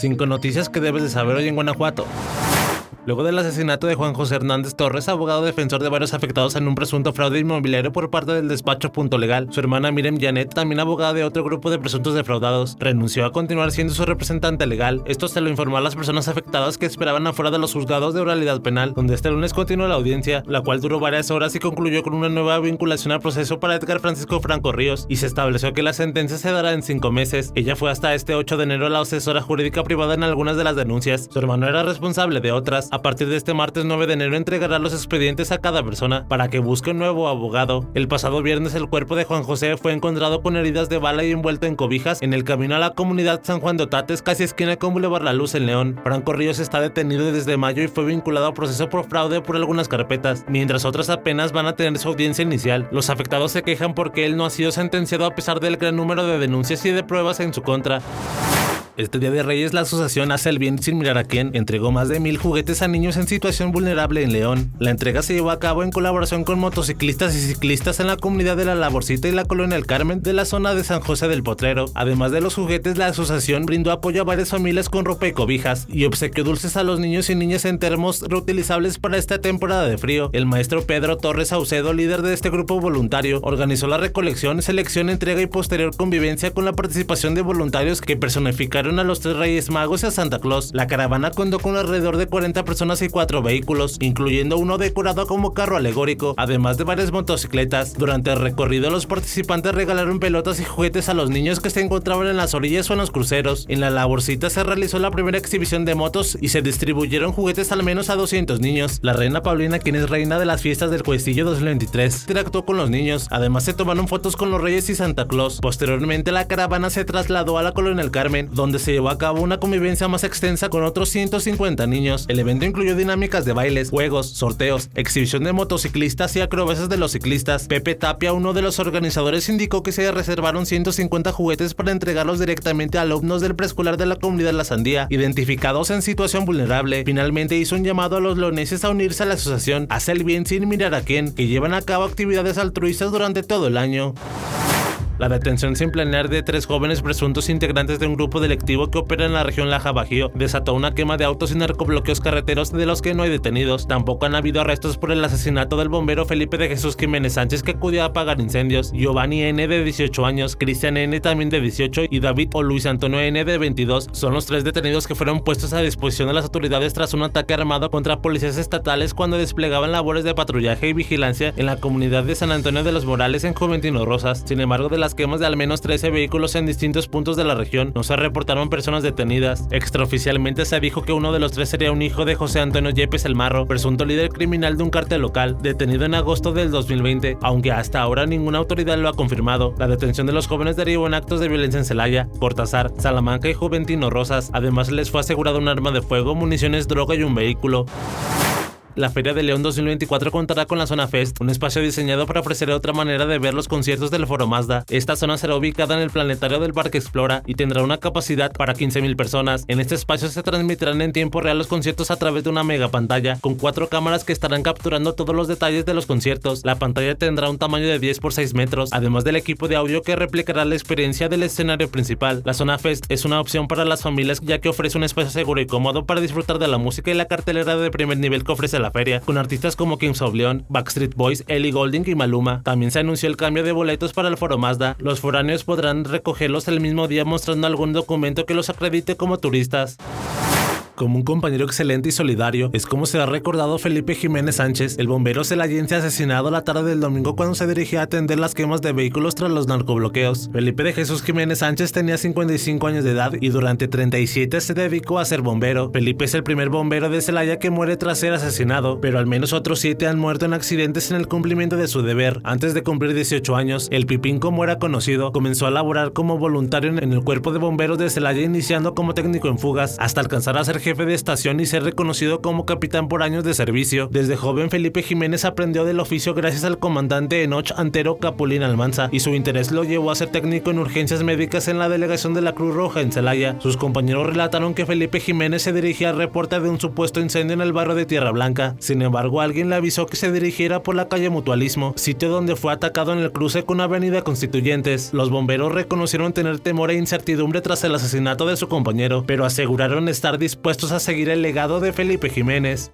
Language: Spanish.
Cinco noticias que debes de saber hoy en Guanajuato. Luego del asesinato de Juan José Hernández Torres, abogado defensor de varios afectados en un presunto fraude inmobiliario por parte del despacho Punto Legal, su hermana Miriam Janet, también abogada de otro grupo de presuntos defraudados, renunció a continuar siendo su representante legal. Esto se lo informó a las personas afectadas que esperaban afuera de los juzgados de oralidad penal, donde este lunes continuó la audiencia, la cual duró varias horas y concluyó con una nueva vinculación al proceso para Edgar Francisco Franco Ríos, y se estableció que la sentencia se dará en cinco meses. Ella fue hasta este 8 de enero la asesora jurídica privada en algunas de las denuncias. Su hermano era responsable de otras. A partir de este martes 9 de enero entregará los expedientes a cada persona para que busque un nuevo abogado. El pasado viernes el cuerpo de Juan José fue encontrado con heridas de bala y envuelto en cobijas en el camino a la comunidad San Juan de Otates, casi esquina con Boulevard La Luz en León. Franco Ríos está detenido desde mayo y fue vinculado a proceso por fraude por algunas carpetas, mientras otras apenas van a tener su audiencia inicial. Los afectados se quejan porque él no ha sido sentenciado a pesar del gran número de denuncias y de pruebas en su contra. Este Día de Reyes, la asociación Hace el Bien Sin Mirar a Quién entregó más de mil juguetes a niños en situación vulnerable en León. La entrega se llevó a cabo en colaboración con motociclistas y ciclistas en la comunidad de La Laborcita y la Colonia El Carmen de la zona de San José del Potrero. Además de los juguetes, la asociación brindó apoyo a varias familias con ropa y cobijas y obsequió dulces a los niños y niñas en termos reutilizables para esta temporada de frío. El maestro Pedro Torres Saucedo, líder de este grupo voluntario, organizó la recolección, selección, entrega y posterior convivencia con la participación de voluntarios que personificaron a los tres Reyes Magos y a Santa Claus. La caravana contó con alrededor de 40 personas y cuatro vehículos, incluyendo uno decorado como carro alegórico, además de varias motocicletas. Durante el recorrido, los participantes regalaron pelotas y juguetes a los niños que se encontraban en las orillas o en los cruceros. En la laborcita se realizó la primera exhibición de motos y se distribuyeron juguetes al menos a 200 niños. La reina Paulina, quien es reina de las fiestas del Cuestillo 2023, interactuó con los niños. Además, se tomaron fotos con los Reyes y Santa Claus. Posteriormente, la caravana se trasladó a la Colonia El Carmen, donde se llevó a cabo una convivencia más extensa con otros 150 niños. El evento incluyó dinámicas de bailes, juegos, sorteos, exhibición de motociclistas y acrobacias de los ciclistas. Pepe Tapia, uno de los organizadores, indicó que se reservaron 150 juguetes para entregarlos directamente a alumnos del preescolar de la comunidad La Sandía, identificados en situación vulnerable. Finalmente hizo un llamado a los leoneses a unirse a la asociación Hacer el bien sin mirar a quién, que llevan a cabo actividades altruistas durante todo el año. La detención sin planear de tres jóvenes presuntos integrantes de un grupo delictivo que opera en la región Laja Bajío desató una quema de autos y narcobloqueos carreteros de los que no hay detenidos. Tampoco han habido arrestos por el asesinato del bombero Felipe de Jesús Jiménez Sánchez que acudió a apagar incendios. Giovanni N de 18 años, Cristian N también de 18 y David o Luis Antonio N de 22 son los tres detenidos que fueron puestos a disposición de las autoridades tras un ataque armado contra policías estatales cuando desplegaban labores de patrullaje y vigilancia en la comunidad de San Antonio de los Morales en Juventino Rosas. Sin embargo, de las quemas de al menos 13 vehículos en distintos puntos de la región. No se reportaron personas detenidas. Extraoficialmente se dijo que uno de los tres sería un hijo de José Antonio Yepes el Marro, presunto líder criminal de un cartel local, detenido en agosto del 2020, aunque hasta ahora ninguna autoridad lo ha confirmado. La detención de los jóvenes derivó en actos de violencia en Celaya, Cortázar, Salamanca y Juventino Rosas. Además les fue asegurado un arma de fuego, municiones, droga y un vehículo. La Feria de León 2024 contará con la Zona Fest, un espacio diseñado para ofrecer otra manera de ver los conciertos del Foro Mazda. Esta zona será ubicada en el planetario del Parque Explora y tendrá una capacidad para 15.000 personas. En este espacio se transmitirán en tiempo real los conciertos a través de una mega pantalla, con cuatro cámaras que estarán capturando todos los detalles de los conciertos. La pantalla tendrá un tamaño de 10 por 6 metros, además del equipo de audio que replicará la experiencia del escenario principal. La Zona Fest es una opción para las familias ya que ofrece un espacio seguro y cómodo para disfrutar de la música y la cartelera de primer nivel que ofrece la feria, con artistas como Kings of Leon, Backstreet Boys, Ellie Golding y Maluma. También se anunció el cambio de boletos para el foro Mazda. Los foráneos podrán recogerlos el mismo día mostrando algún documento que los acredite como turistas. Como un compañero excelente y solidario, es como se ha recordado Felipe Jiménez Sánchez, el bombero celayense asesinado la tarde del domingo cuando se dirigía a atender las quemas de vehículos tras los narcobloqueos. Felipe de Jesús Jiménez Sánchez tenía 55 años de edad y durante 37 se dedicó a ser bombero. Felipe es el primer bombero de Celaya que muere tras ser asesinado, pero al menos otros 7 han muerto en accidentes en el cumplimiento de su deber. Antes de cumplir 18 años, el Pipín como era conocido, comenzó a laborar como voluntario en el cuerpo de bomberos de Celaya iniciando como técnico en fugas hasta alcanzar a ser jefe de estación y ser reconocido como capitán por años de servicio. Desde joven Felipe Jiménez aprendió del oficio gracias al comandante Enoch Antero Capulín Almanza y su interés lo llevó a ser técnico en urgencias médicas en la delegación de la Cruz Roja en Celaya. Sus compañeros relataron que Felipe Jiménez se dirigía al reporte de un supuesto incendio en el barrio de Tierra Blanca. Sin embargo, alguien le avisó que se dirigiera por la calle Mutualismo, sitio donde fue atacado en el cruce con Avenida Constituyentes. Los bomberos reconocieron tener temor e incertidumbre tras el asesinato de su compañero, pero aseguraron estar a seguir el legado de Felipe Jiménez.